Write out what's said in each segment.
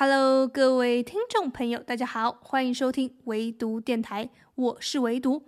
Hello，各位听众朋友，大家好，欢迎收听唯独电台，我是唯独，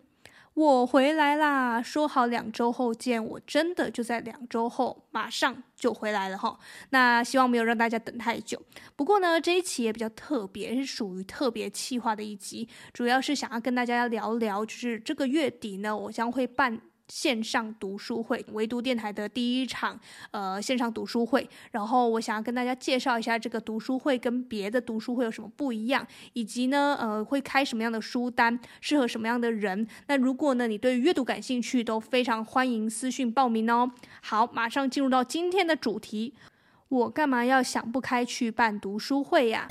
我回来啦。说好两周后见，我真的就在两周后马上就回来了哈。那希望没有让大家等太久。不过呢，这一期也比较特别，是属于特别企划的一集，主要是想要跟大家聊聊，就是这个月底呢，我将会办。线上读书会，唯读电台的第一场呃线上读书会，然后我想要跟大家介绍一下这个读书会跟别的读书会有什么不一样，以及呢呃会开什么样的书单，适合什么样的人。那如果呢你对阅读感兴趣，都非常欢迎私讯报名哦。好，马上进入到今天的主题，我干嘛要想不开去办读书会呀？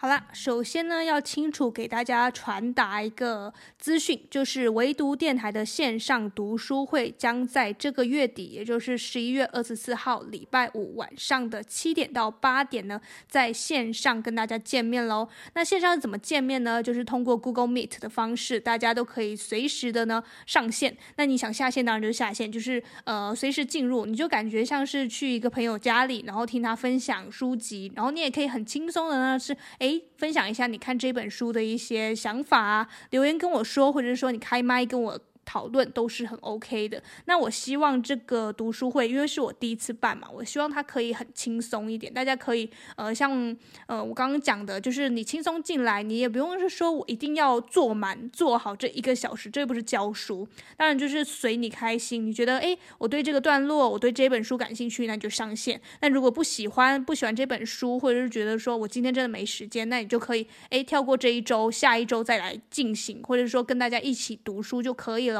好啦，首先呢，要清楚给大家传达一个资讯，就是唯读电台的线上读书会将在这个月底，也就是十一月二十四号礼拜五晚上的七点到八点呢，在线上跟大家见面喽。那线上怎么见面呢？就是通过 Google Meet 的方式，大家都可以随时的呢上线。那你想下线，当然就下线，就是呃随时进入，你就感觉像是去一个朋友家里，然后听他分享书籍，然后你也可以很轻松的呢是诶。诶，分享一下你看这本书的一些想法啊，留言跟我说，或者说你开麦跟我。讨论都是很 OK 的。那我希望这个读书会，因为是我第一次办嘛，我希望它可以很轻松一点。大家可以呃，像呃我刚刚讲的，就是你轻松进来，你也不用是说我一定要坐满坐好这一个小时，这又不是教书。当然就是随你开心，你觉得诶，我对这个段落，我对这本书感兴趣，那你就上线。那如果不喜欢不喜欢这本书，或者是觉得说我今天真的没时间，那你就可以诶跳过这一周，下一周再来进行，或者说跟大家一起读书就可以了。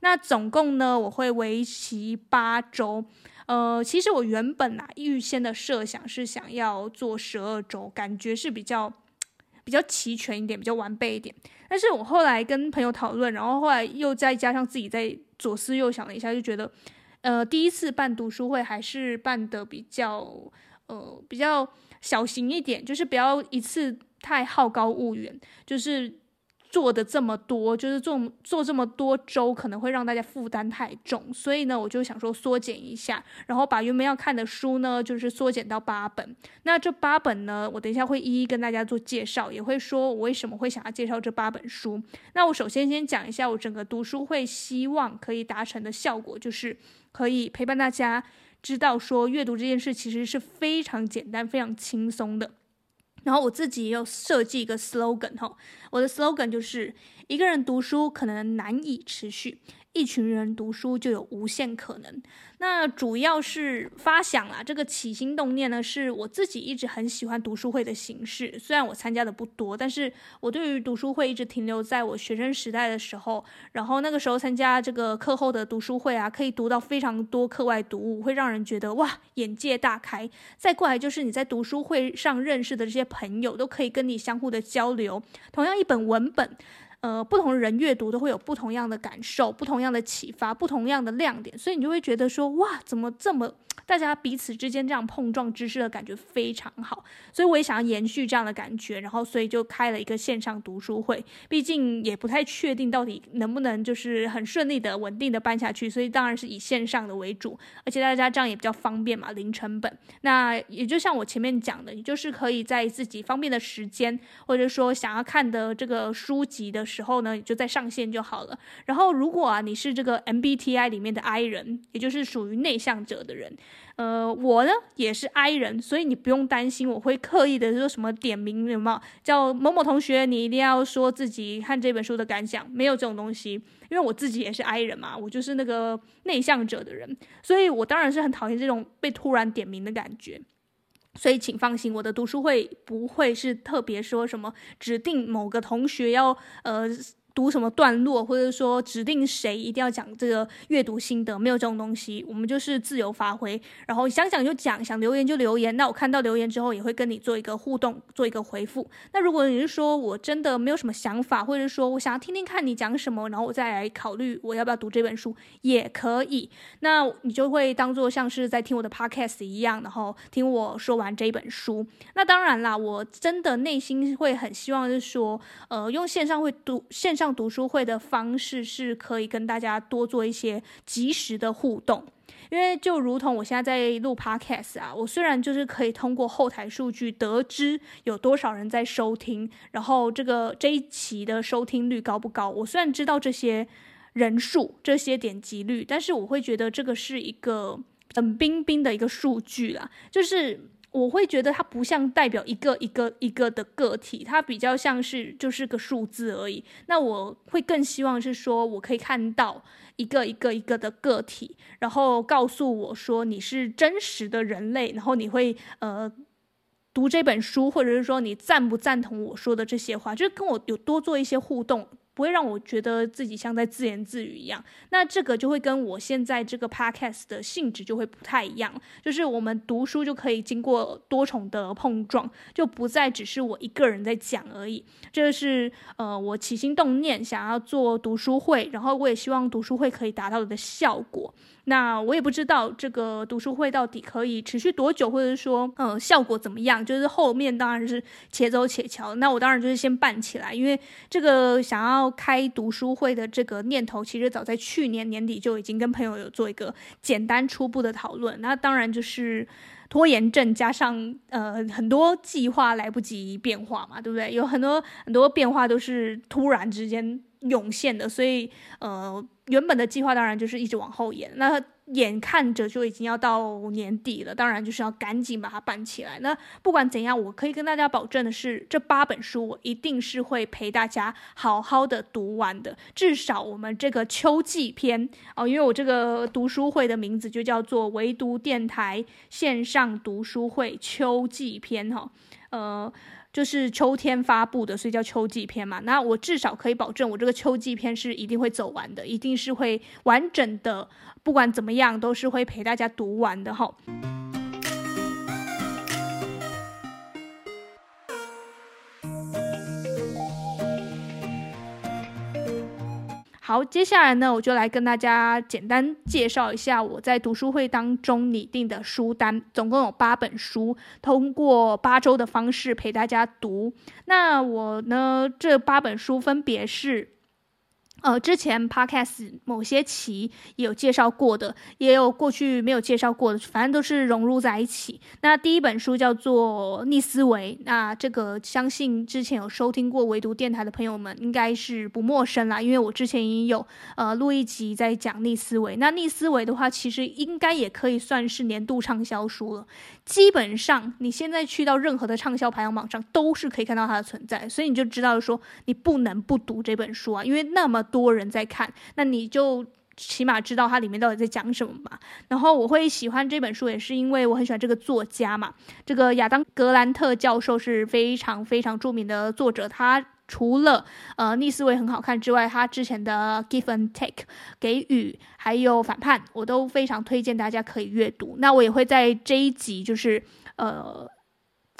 那总共呢，我会为期八周。呃，其实我原本啊，预先的设想是想要做十二周，感觉是比较比较齐全一点，比较完备一点。但是我后来跟朋友讨论，然后后来又再加上自己在左思右想了一下，就觉得，呃，第一次办读书会还是办的比较呃比较小型一点，就是不要一次太好高骛远，就是。做的这么多，就是做做这么多周，可能会让大家负担太重，所以呢，我就想说缩减一下，然后把原本要看的书呢，就是缩减到八本。那这八本呢，我等一下会一一跟大家做介绍，也会说我为什么会想要介绍这八本书。那我首先先讲一下我整个读书会希望可以达成的效果，就是可以陪伴大家知道说阅读这件事其实是非常简单、非常轻松的。然后我自己也有设计一个 slogan 哈，我的 slogan 就是一个人读书可能难以持续。一群人读书就有无限可能。那主要是发想啊，这个起心动念呢，是我自己一直很喜欢读书会的形式。虽然我参加的不多，但是我对于读书会一直停留在我学生时代的时候。然后那个时候参加这个课后的读书会啊，可以读到非常多课外读物，会让人觉得哇，眼界大开。再过来就是你在读书会上认识的这些朋友，都可以跟你相互的交流。同样一本文本。呃，不同人阅读都会有不同样的感受，不同样的启发，不同样的亮点，所以你就会觉得说，哇，怎么这么大家彼此之间这样碰撞知识的感觉非常好，所以我也想要延续这样的感觉，然后所以就开了一个线上读书会，毕竟也不太确定到底能不能就是很顺利的、稳定的办下去，所以当然是以线上的为主，而且大家这样也比较方便嘛，零成本。那也就像我前面讲的，你就是可以在自己方便的时间，或者说想要看的这个书籍的。时候呢，你就再上线就好了。然后，如果啊你是这个 MBTI 里面的 I 人，也就是属于内向者的人，呃，我呢也是 I 人，所以你不用担心我会刻意的说什么点名什么叫某某同学，你一定要说自己看这本书的感想，没有这种东西，因为我自己也是 I 人嘛，我就是那个内向者的人，所以我当然是很讨厌这种被突然点名的感觉。所以，请放心，我的读书会不会是特别说什么指定某个同学要呃。读什么段落，或者说指定谁一定要讲这个阅读心得，没有这种东西，我们就是自由发挥，然后想讲就讲，想留言就留言。那我看到留言之后，也会跟你做一个互动，做一个回复。那如果你是说我真的没有什么想法，或者说我想要听听看你讲什么，然后我再来考虑我要不要读这本书，也可以。那你就会当做像是在听我的 podcast 一样，然后听我说完这本书。那当然啦，我真的内心会很希望是说，呃，用线上会读线。上读书会的方式是可以跟大家多做一些及时的互动。因为就如同我现在在录 podcast 啊，我虽然就是可以通过后台数据得知有多少人在收听，然后这个这一期的收听率高不高，我虽然知道这些人数、这些点击率，但是我会觉得这个是一个冷冰冰的一个数据啦，就是。我会觉得它不像代表一个一个一个的个体，它比较像是就是个数字而已。那我会更希望是说，我可以看到一个一个一个的个体，然后告诉我说你是真实的人类，然后你会呃读这本书，或者是说你赞不赞同我说的这些话，就是跟我有多做一些互动。不会让我觉得自己像在自言自语一样，那这个就会跟我现在这个 podcast 的性质就会不太一样，就是我们读书就可以经过多重的碰撞，就不再只是我一个人在讲而已。这是呃我起心动念想要做读书会，然后我也希望读书会可以达到的效果。那我也不知道这个读书会到底可以持续多久，或者说，呃，效果怎么样？就是后面当然是且走且瞧。那我当然就是先办起来，因为这个想要要开读书会的这个念头，其实早在去年年底就已经跟朋友有做一个简单初步的讨论。那当然就是拖延症加上呃很多计划来不及变化嘛，对不对？有很多很多变化都是突然之间涌现的，所以呃。原本的计划当然就是一直往后延，那眼看着就已经要到年底了，当然就是要赶紧把它办起来。那不管怎样，我可以跟大家保证的是，这八本书我一定是会陪大家好好的读完的。至少我们这个秋季篇哦，因为我这个读书会的名字就叫做“唯读电台线上读书会秋季篇”哈，呃。就是秋天发布的，所以叫秋季篇嘛。那我至少可以保证，我这个秋季篇是一定会走完的，一定是会完整的，不管怎么样都是会陪大家读完的哈。好，接下来呢，我就来跟大家简单介绍一下我在读书会当中拟定的书单，总共有八本书，通过八周的方式陪大家读。那我呢，这八本书分别是。呃，之前 podcast 某些期也有介绍过的，也有过去没有介绍过的，反正都是融入在一起。那第一本书叫做《逆思维》，那这个相信之前有收听过唯读电台的朋友们应该是不陌生啦，因为我之前也有呃录一集在讲逆思维。那逆思维的话，其实应该也可以算是年度畅销书了。基本上你现在去到任何的畅销排行榜上，都是可以看到它的存在，所以你就知道说你不能不读这本书啊，因为那么。多人在看，那你就起码知道它里面到底在讲什么嘛。然后我会喜欢这本书，也是因为我很喜欢这个作家嘛。这个亚当·格兰特教授是非常非常著名的作者。他除了呃逆思维很好看之外，他之前的《Give and Take》给予还有反叛，我都非常推荐大家可以阅读。那我也会在这一集就是呃。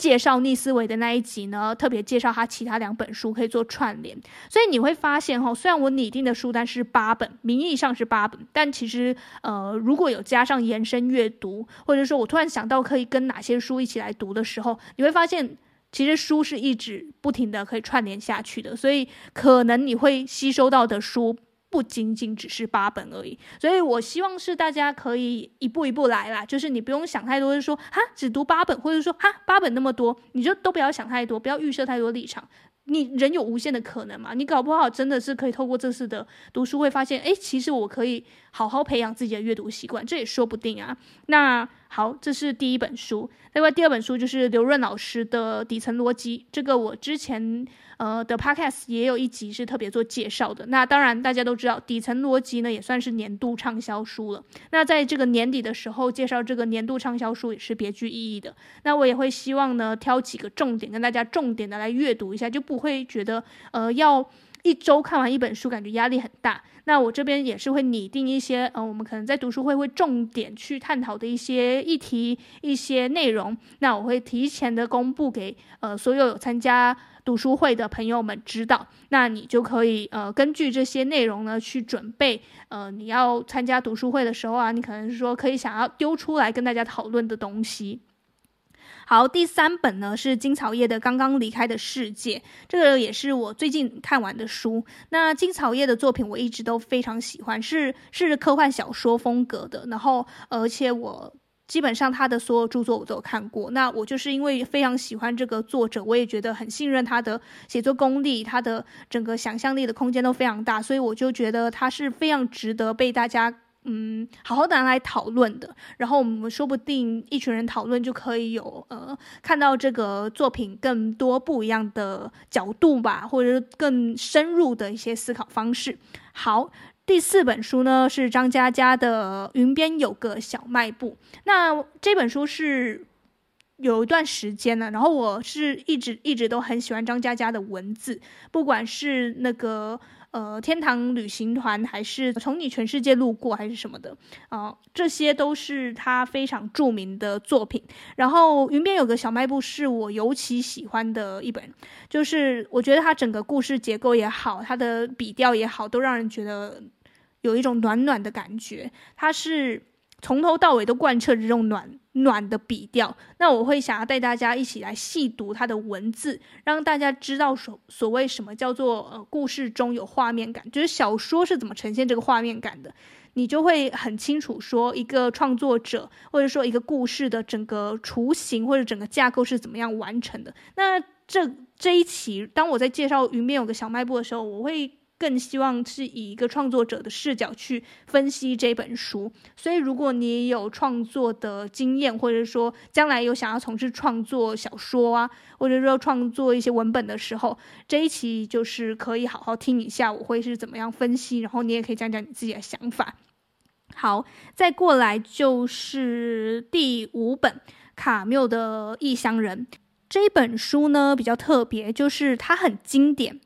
介绍逆思维的那一集呢，特别介绍他其他两本书可以做串联，所以你会发现哈，虽然我拟定的书单是八本，名义上是八本，但其实呃，如果有加上延伸阅读，或者说我突然想到可以跟哪些书一起来读的时候，你会发现其实书是一直不停的可以串联下去的，所以可能你会吸收到的书。不仅仅只是八本而已，所以我希望是大家可以一步一步来啦，就是你不用想太多，就说哈只读八本，或者说哈八本那么多，你就都不要想太多，不要预设太多立场。你人有无限的可能嘛，你搞不好真的是可以透过这次的读书会发现，诶，其实我可以好好培养自己的阅读习惯，这也说不定啊。那好，这是第一本书。另外第二本书就是刘润老师的《底层逻辑》，这个我之前。呃的 podcast 也有一集是特别做介绍的。那当然大家都知道，底层逻辑呢也算是年度畅销书了。那在这个年底的时候介绍这个年度畅销书也是别具意义的。那我也会希望呢挑几个重点跟大家重点的来阅读一下，就不会觉得呃要一周看完一本书感觉压力很大。那我这边也是会拟定一些呃我们可能在读书会会重点去探讨的一些议题、一些内容。那我会提前的公布给呃所有有参加。读书会的朋友们知道，那你就可以呃根据这些内容呢去准备呃你要参加读书会的时候啊，你可能是说可以想要丢出来跟大家讨论的东西。好，第三本呢是金草叶的《刚刚离开的世界》，这个也是我最近看完的书。那金草叶的作品我一直都非常喜欢，是是科幻小说风格的，然后而且我基本上他的所有著作我都有看过。那我就是因为非常喜欢这个作者，我也觉得很信任他的写作功力，他的整个想象力的空间都非常大，所以我就觉得他是非常值得被大家。嗯，好好的来讨论的，然后我们说不定一群人讨论就可以有呃看到这个作品更多不一样的角度吧，或者是更深入的一些思考方式。好，第四本书呢是张嘉佳的《云边有个小卖部》，那这本书是有一段时间了，然后我是一直一直都很喜欢张嘉佳的文字，不管是那个。呃，天堂旅行团还是从你全世界路过还是什么的啊，这些都是他非常著名的作品。然后云边有个小卖部是我尤其喜欢的一本，就是我觉得他整个故事结构也好，他的笔调也好，都让人觉得有一种暖暖的感觉。他是。从头到尾都贯彻这种暖暖的笔调，那我会想要带大家一起来细读他的文字，让大家知道所所谓什么叫做呃故事中有画面感，就是小说是怎么呈现这个画面感的，你就会很清楚说一个创作者或者说一个故事的整个雏形或者整个架构是怎么样完成的。那这这一期，当我在介绍云边有个小卖部的时候，我会。更希望是以一个创作者的视角去分析这本书，所以如果你有创作的经验，或者说将来有想要从事创作小说啊，或者说创作一些文本的时候，这一期就是可以好好听一下，我会是怎么样分析，然后你也可以讲讲你自己的想法。好，再过来就是第五本卡缪的《异乡人》这本书呢，比较特别，就是它很经典。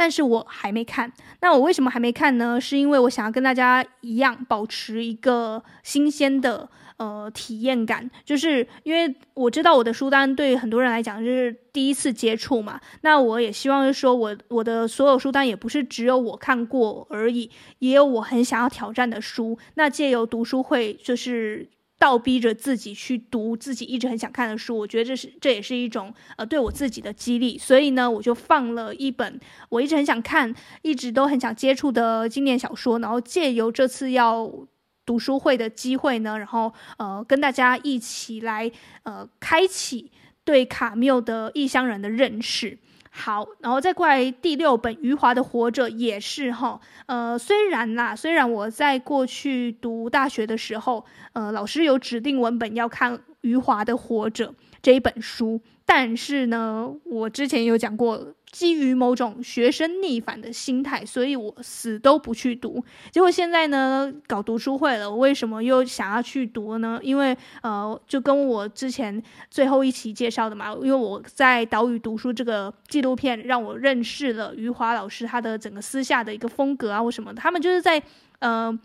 但是我还没看，那我为什么还没看呢？是因为我想要跟大家一样，保持一个新鲜的呃体验感，就是因为我知道我的书单对很多人来讲就是第一次接触嘛，那我也希望是说我我的所有书单也不是只有我看过而已，也有我很想要挑战的书，那借由读书会就是。倒逼着自己去读自己一直很想看的书，我觉得这是这也是一种呃对我自己的激励，所以呢，我就放了一本我一直很想看、一直都很想接触的经典小说，然后借由这次要读书会的机会呢，然后呃跟大家一起来呃开启对卡缪的异乡人的认识。好，然后再过来第六本余华的《活着》也是哈，呃，虽然啦，虽然我在过去读大学的时候，呃，老师有指定文本要看余华的《活着》这一本书。但是呢，我之前有讲过，基于某种学生逆反的心态，所以我死都不去读。结果现在呢，搞读书会了，我为什么又想要去读呢？因为呃，就跟我之前最后一期介绍的嘛，因为我在岛屿读书这个纪录片，让我认识了余华老师他的整个私下的一个风格啊，或什么。他们就是在呃。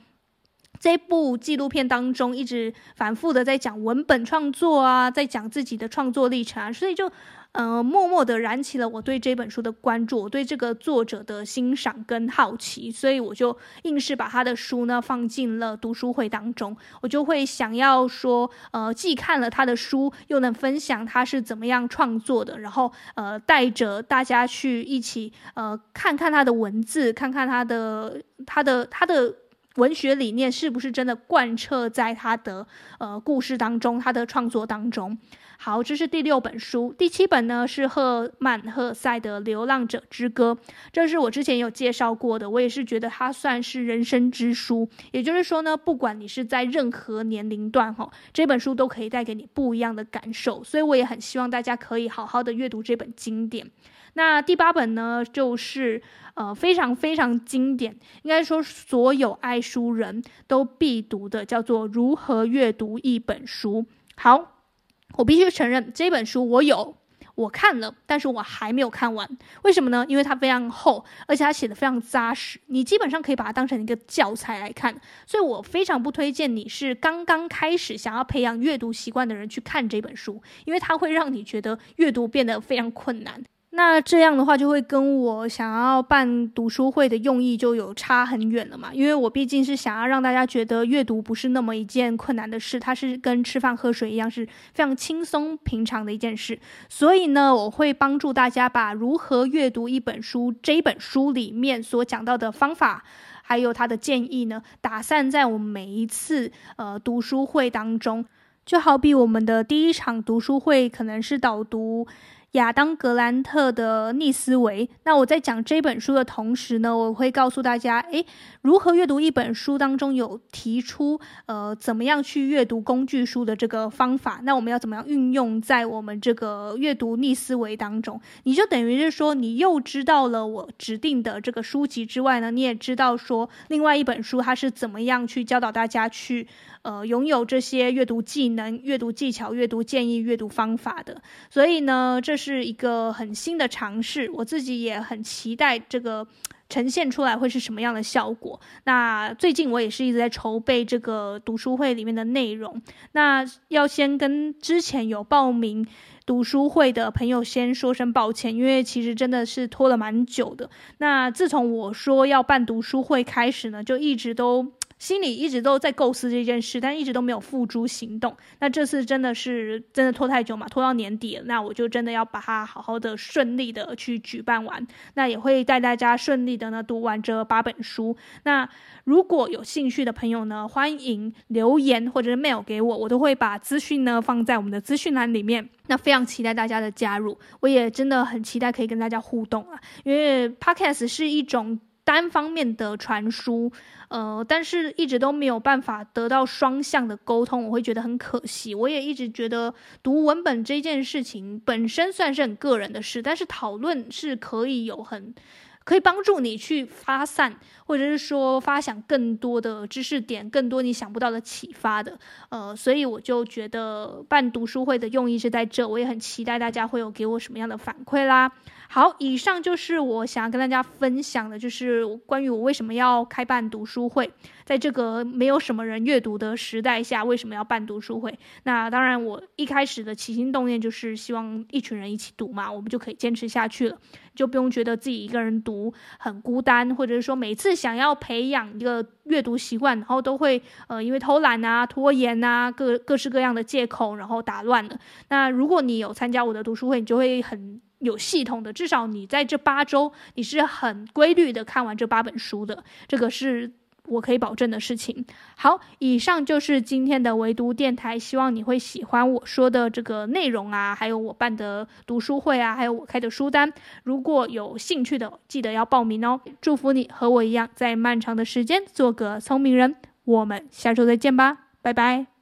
这部纪录片当中，一直反复的在讲文本创作啊，在讲自己的创作历程啊，所以就，呃，默默的燃起了我对这本书的关注，我对这个作者的欣赏跟好奇，所以我就硬是把他的书呢放进了读书会当中，我就会想要说，呃，既看了他的书，又能分享他是怎么样创作的，然后，呃，带着大家去一起，呃，看看他的文字，看看他的他的他的。他的文学理念是不是真的贯彻在他的呃故事当中，他的创作当中？好，这是第六本书。第七本呢是赫曼·赫塞的《流浪者之歌》，这是我之前有介绍过的，我也是觉得它算是人生之书。也就是说呢，不管你是在任何年龄段哈，这本书都可以带给你不一样的感受。所以我也很希望大家可以好好的阅读这本经典。那第八本呢，就是呃非常非常经典，应该说所有爱书人都必读的，叫做《如何阅读一本书》。好，我必须承认这本书我有，我看了，但是我还没有看完。为什么呢？因为它非常厚，而且它写的非常扎实，你基本上可以把它当成一个教材来看。所以我非常不推荐你是刚刚开始想要培养阅读习惯的人去看这本书，因为它会让你觉得阅读变得非常困难。那这样的话，就会跟我想要办读书会的用意就有差很远了嘛。因为我毕竟是想要让大家觉得阅读不是那么一件困难的事，它是跟吃饭喝水一样，是非常轻松平常的一件事。所以呢，我会帮助大家把如何阅读一本书这一本书里面所讲到的方法，还有他的建议呢，打散在我每一次呃读书会当中。就好比我们的第一场读书会可能是导读。亚当·格兰特的逆思维。那我在讲这本书的同时呢，我会告诉大家，诶，如何阅读一本书当中有提出，呃，怎么样去阅读工具书的这个方法。那我们要怎么样运用在我们这个阅读逆思维当中？你就等于是说，你又知道了我指定的这个书籍之外呢，你也知道说，另外一本书它是怎么样去教导大家去。呃，拥有这些阅读技能、阅读技巧、阅读建议、阅读方法的，所以呢，这是一个很新的尝试。我自己也很期待这个呈现出来会是什么样的效果。那最近我也是一直在筹备这个读书会里面的内容。那要先跟之前有报名读书会的朋友先说声抱歉，因为其实真的是拖了蛮久的。那自从我说要办读书会开始呢，就一直都。心里一直都在构思这件事，但一直都没有付诸行动。那这次真的是真的拖太久嘛？拖到年底了，那我就真的要把它好好的、顺利的去举办完。那也会带大家顺利的呢读完这八本书。那如果有兴趣的朋友呢，欢迎留言或者是 mail 给我，我都会把资讯呢放在我们的资讯栏里面。那非常期待大家的加入，我也真的很期待可以跟大家互动啊，因为 Podcast 是一种。单方面的传输，呃，但是一直都没有办法得到双向的沟通，我会觉得很可惜。我也一直觉得读文本这件事情本身算是很个人的事，但是讨论是可以有很。可以帮助你去发散，或者是说发想更多的知识点，更多你想不到的启发的。呃，所以我就觉得办读书会的用意是在这，我也很期待大家会有给我什么样的反馈啦。好，以上就是我想要跟大家分享的，就是关于我为什么要开办读书会，在这个没有什么人阅读的时代下，为什么要办读书会？那当然，我一开始的起心动念就是希望一群人一起读嘛，我们就可以坚持下去了。就不用觉得自己一个人读很孤单，或者是说每次想要培养一个阅读习惯，然后都会呃因为偷懒啊、拖延啊各各式各样的借口，然后打乱了。那如果你有参加我的读书会，你就会很有系统的，至少你在这八周你是很规律的看完这八本书的，这个是。我可以保证的事情。好，以上就是今天的唯独电台，希望你会喜欢我说的这个内容啊，还有我办的读书会啊，还有我开的书单。如果有兴趣的，记得要报名哦。祝福你和我一样，在漫长的时间做个聪明人。我们下周再见吧，拜拜。